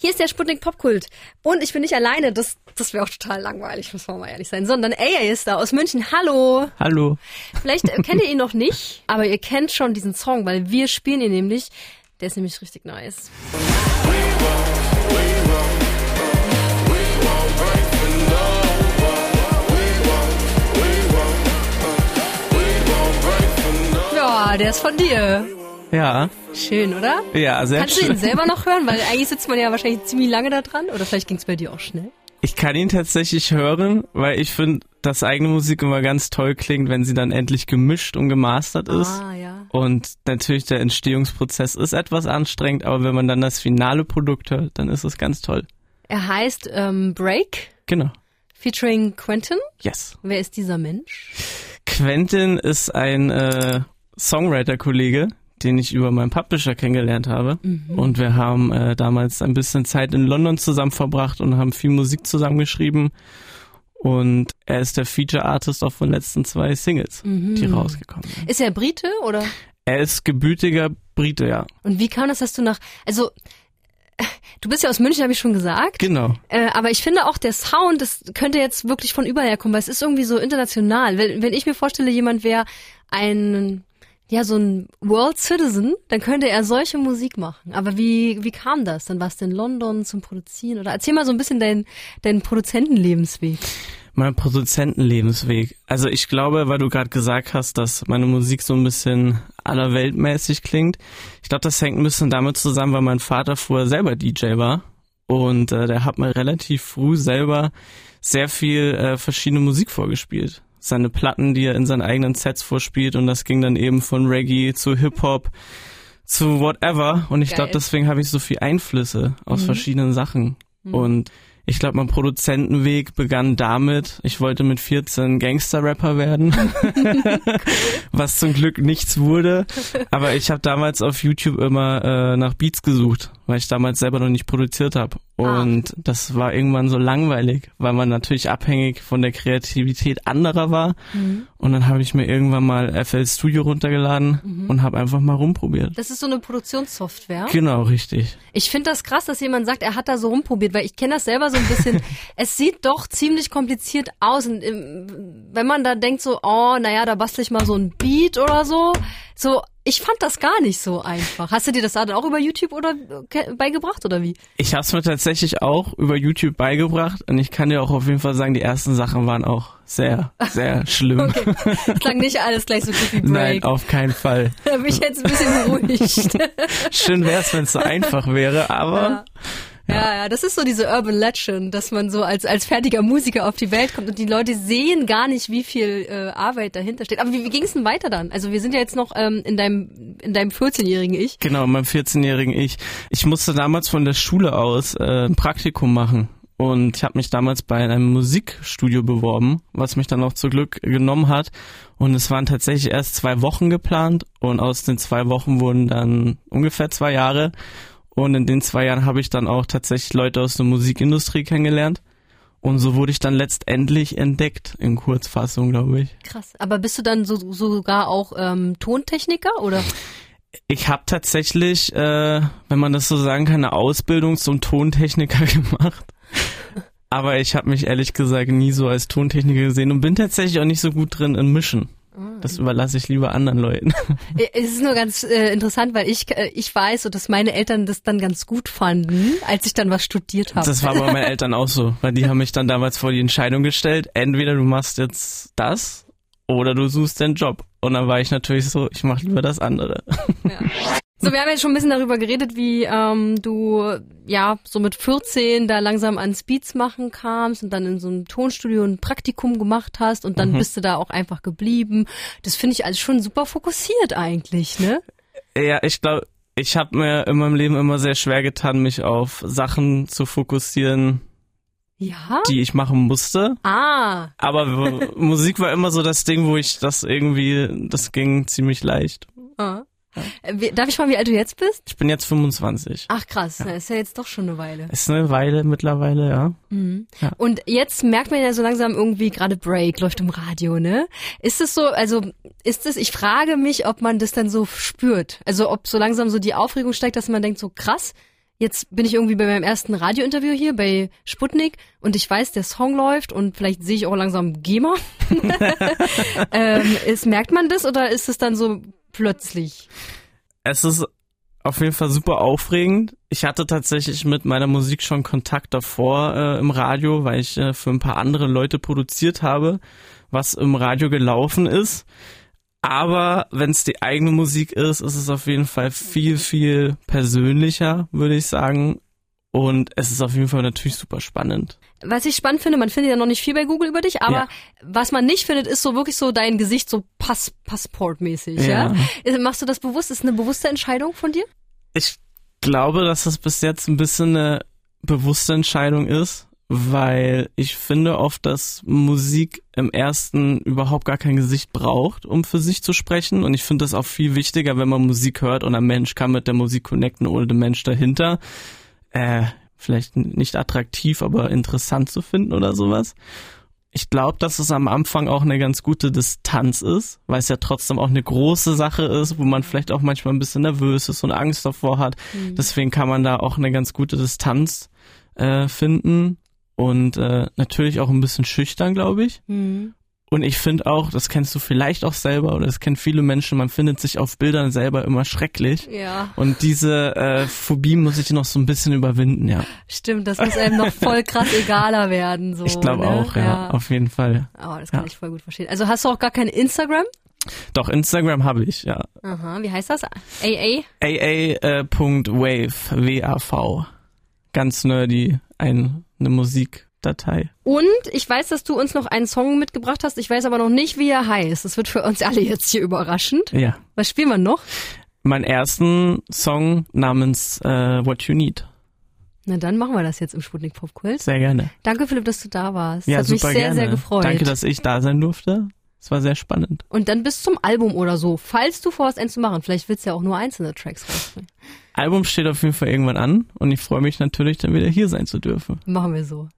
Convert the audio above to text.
Hier ist der Sputnik Popkult. Und ich bin nicht alleine. Das, das wäre auch total langweilig, muss man mal ehrlich sein. Sondern AA ist da aus München. Hallo. Hallo. Vielleicht äh, kennt ihr ihn noch nicht, aber ihr kennt schon diesen Song, weil wir spielen ihn nämlich. Der ist nämlich richtig nice. Ja, der ist von dir. Ja. Schön, oder? Ja, sehr Kannst schön. du ihn selber noch hören? Weil eigentlich sitzt man ja wahrscheinlich ziemlich lange da dran. Oder vielleicht ging es bei dir auch schnell. Ich kann ihn tatsächlich hören, weil ich finde, dass eigene Musik immer ganz toll klingt, wenn sie dann endlich gemischt und gemastert ist. Ah, ja. Und natürlich der Entstehungsprozess ist etwas anstrengend, aber wenn man dann das finale Produkt hört, dann ist es ganz toll. Er heißt ähm, Break, Genau. featuring Quentin. Yes. Wer ist dieser Mensch? Quentin ist ein äh, Songwriter-Kollege, den ich über meinen Publisher kennengelernt habe. Und wir haben äh, damals ein bisschen Zeit in London zusammen verbracht und haben viel Musik zusammengeschrieben. Und er ist der Feature-Artist auf den letzten zwei Singles, die rausgekommen sind. Ist er Brite oder? Er ist gebürtiger Brite, ja. Und wie kam das, dass du nach, also du bist ja aus München, habe ich schon gesagt. Genau. Äh, aber ich finde auch der Sound, das könnte jetzt wirklich von überall kommen, weil es ist irgendwie so international. Wenn, wenn ich mir vorstelle, jemand wäre ein ja so ein World Citizen, dann könnte er solche Musik machen. Aber wie wie kam das? Dann warst du in London zum Produzieren oder erzähl mal so ein bisschen deinen deinen Produzentenlebensweg. Mein Produzentenlebensweg. Also ich glaube, weil du gerade gesagt hast, dass meine Musik so ein bisschen allerweltmäßig klingt. Ich glaube, das hängt ein bisschen damit zusammen, weil mein Vater früher selber DJ war. Und äh, der hat mir relativ früh selber sehr viel äh, verschiedene Musik vorgespielt. Seine Platten, die er in seinen eigenen Sets vorspielt. Und das ging dann eben von Reggae zu Hip-Hop zu whatever. Und ich glaube, deswegen habe ich so viel Einflüsse aus verschiedenen Sachen. Und ich glaube, mein Produzentenweg begann damit, ich wollte mit 14 Gangster-Rapper werden, was zum Glück nichts wurde. Aber ich habe damals auf YouTube immer äh, nach Beats gesucht, weil ich damals selber noch nicht produziert habe. Und das war irgendwann so langweilig, weil man natürlich abhängig von der Kreativität anderer war. Und dann habe ich mir irgendwann mal FL Studio runtergeladen und habe einfach mal rumprobiert. Das ist so eine Produktionssoftware. Genau, richtig. Ich finde das krass, dass jemand sagt, er hat da so rumprobiert, weil ich kenne das selber so ein bisschen. es sieht doch ziemlich kompliziert aus. Und ähm, wenn man da denkt so, oh, naja, da bastel ich mal so ein Beat oder so. So, ich fand das gar nicht so einfach. Hast du dir das dann auch über YouTube oder äh, beigebracht oder wie? Ich habe es mir tatsächlich auch über YouTube beigebracht und ich kann dir auch auf jeden Fall sagen, die ersten Sachen waren auch sehr, sehr schlimm. Okay. Es klang nicht alles gleich so gut wie Nein, Break. auf keinen Fall. Da bin ich jetzt ein bisschen beruhigt. Schön wär's, wenn es so einfach wäre, aber Ja, ja, das ist so diese Urban Legend, dass man so als, als fertiger Musiker auf die Welt kommt und die Leute sehen gar nicht, wie viel äh, Arbeit dahinter steht. Aber wie, wie ging es denn weiter dann? Also wir sind ja jetzt noch ähm, in deinem, in deinem 14-jährigen Ich. genau, meinem 14-jährigen Ich. Ich musste damals von der Schule aus äh, ein Praktikum machen. Und ich habe mich damals bei einem Musikstudio beworben, was mich dann auch zu Glück genommen hat. Und es waren tatsächlich erst zwei Wochen geplant und aus den zwei Wochen wurden dann ungefähr zwei Jahre. Und in den zwei Jahren habe ich dann auch tatsächlich Leute aus der Musikindustrie kennengelernt. Und so wurde ich dann letztendlich entdeckt, in Kurzfassung, glaube ich. Krass. Aber bist du dann so, sogar auch ähm, Tontechniker oder? Ich habe tatsächlich, äh, wenn man das so sagen kann, eine Ausbildung zum Tontechniker gemacht. Aber ich habe mich ehrlich gesagt nie so als Tontechniker gesehen und bin tatsächlich auch nicht so gut drin in Mischen. Das überlasse ich lieber anderen Leuten. Äh, Es ist nur ganz äh, interessant, weil ich äh, ich weiß, dass meine Eltern das dann ganz gut fanden, als ich dann was studiert habe. Das war bei meinen Eltern auch so, weil die haben mich dann damals vor die Entscheidung gestellt, entweder du machst jetzt das oder du suchst den Job. Und dann war ich natürlich so, ich mache lieber das andere. So, wir haben jetzt schon ein bisschen darüber geredet, wie ähm, du ja so mit 14 da langsam ans Beats machen kamst und dann in so einem Tonstudio ein Praktikum gemacht hast und dann bist du da auch einfach geblieben. Das finde ich alles schon super fokussiert eigentlich, ne? Ja, ich glaube, ich habe mir in meinem Leben immer sehr schwer getan, mich auf Sachen zu fokussieren, Ja. die ich machen musste. Ah, Aber Musik war immer so das Ding, wo ich das irgendwie, das ging ziemlich leicht. ah. Äh, wie- Darf ich mal, wie alt du jetzt bist? Ich bin jetzt 25. Ach krass, na, ist ja jetzt doch schon eine Weile. Ist eine Weile mittlerweile, ja. Und jetzt merkt man ja so langsam irgendwie gerade Break läuft im Radio, ne? Ist es so, also ist es, ich frage mich, ob man das dann so spürt. Also ob so langsam so die Aufregung steigt, dass man denkt so krass, jetzt bin ich irgendwie bei meinem ersten Radiointerview hier bei Sputnik und ich weiß, der Song läuft und vielleicht sehe ich auch langsam GEMA. ähm, ist, merkt man das oder ist es dann so plötzlich? Es ist auf jeden Fall super aufregend. Ich hatte tatsächlich mit meiner Musik schon Kontakt davor äh, im Radio, weil ich äh, für ein paar andere Leute produziert habe, was im Radio gelaufen ist. Aber wenn es die eigene Musik ist, ist es auf jeden Fall viel, viel persönlicher, würde ich sagen. Und es ist auf jeden Fall natürlich super spannend. Was ich spannend finde, man findet ja noch nicht viel bei Google über dich, aber ja. was man nicht findet, ist so wirklich so dein Gesicht so Pass Passportmäßig. Ja. ja. Machst du das bewusst? Ist eine bewusste Entscheidung von dir? Ich glaube, dass das bis jetzt ein bisschen eine bewusste Entscheidung ist, weil ich finde oft, dass Musik im ersten überhaupt gar kein Gesicht braucht, um für sich zu sprechen. Und ich finde das auch viel wichtiger, wenn man Musik hört und ein Mensch kann mit der Musik connecten ohne den Mensch dahinter. Äh, vielleicht nicht attraktiv, aber interessant zu finden oder sowas ich glaube, dass es am Anfang auch eine ganz gute Distanz ist, weil es ja trotzdem auch eine große Sache ist, wo man vielleicht auch manchmal ein bisschen nervös ist und Angst davor hat. Mhm. Deswegen kann man da auch eine ganz gute Distanz äh, finden und äh, natürlich auch ein bisschen schüchtern, glaube ich. Mhm. Und ich finde auch, das kennst du vielleicht auch selber oder das kennen viele Menschen, man findet sich auf Bildern selber immer schrecklich. Ja. Und diese äh, Phobie muss ich noch so ein bisschen überwinden, ja. Stimmt, das muss einem noch voll krass egaler werden. So, ich glaube ne? auch, ja, ja, auf jeden Fall. Oh, das kann ja. ich voll gut verstehen. Also hast du auch gar kein Instagram? Doch, Instagram habe ich, ja. Aha, wie heißt das? AA? AA.wave, äh, W-A-V. Ganz nerdy, ein, eine Musik. Datei. Und ich weiß, dass du uns noch einen Song mitgebracht hast. Ich weiß aber noch nicht, wie er heißt. Das wird für uns alle jetzt hier überraschend. Ja. Was spielen wir noch? Meinen ersten Song namens äh, What You Need. Na dann machen wir das jetzt im Sputnik Pop Quiz. Sehr gerne. Danke Philipp, dass du da warst. Ja, das hat super mich sehr, gerne. sehr gefreut. Danke, dass ich da sein durfte. Es war sehr spannend. Und dann bis zum Album oder so, falls du vorhast, eins zu machen. Vielleicht willst du ja auch nur einzelne Tracks rausbringen. Album steht auf jeden Fall irgendwann an und ich freue mich natürlich, dann wieder hier sein zu dürfen. Machen wir so.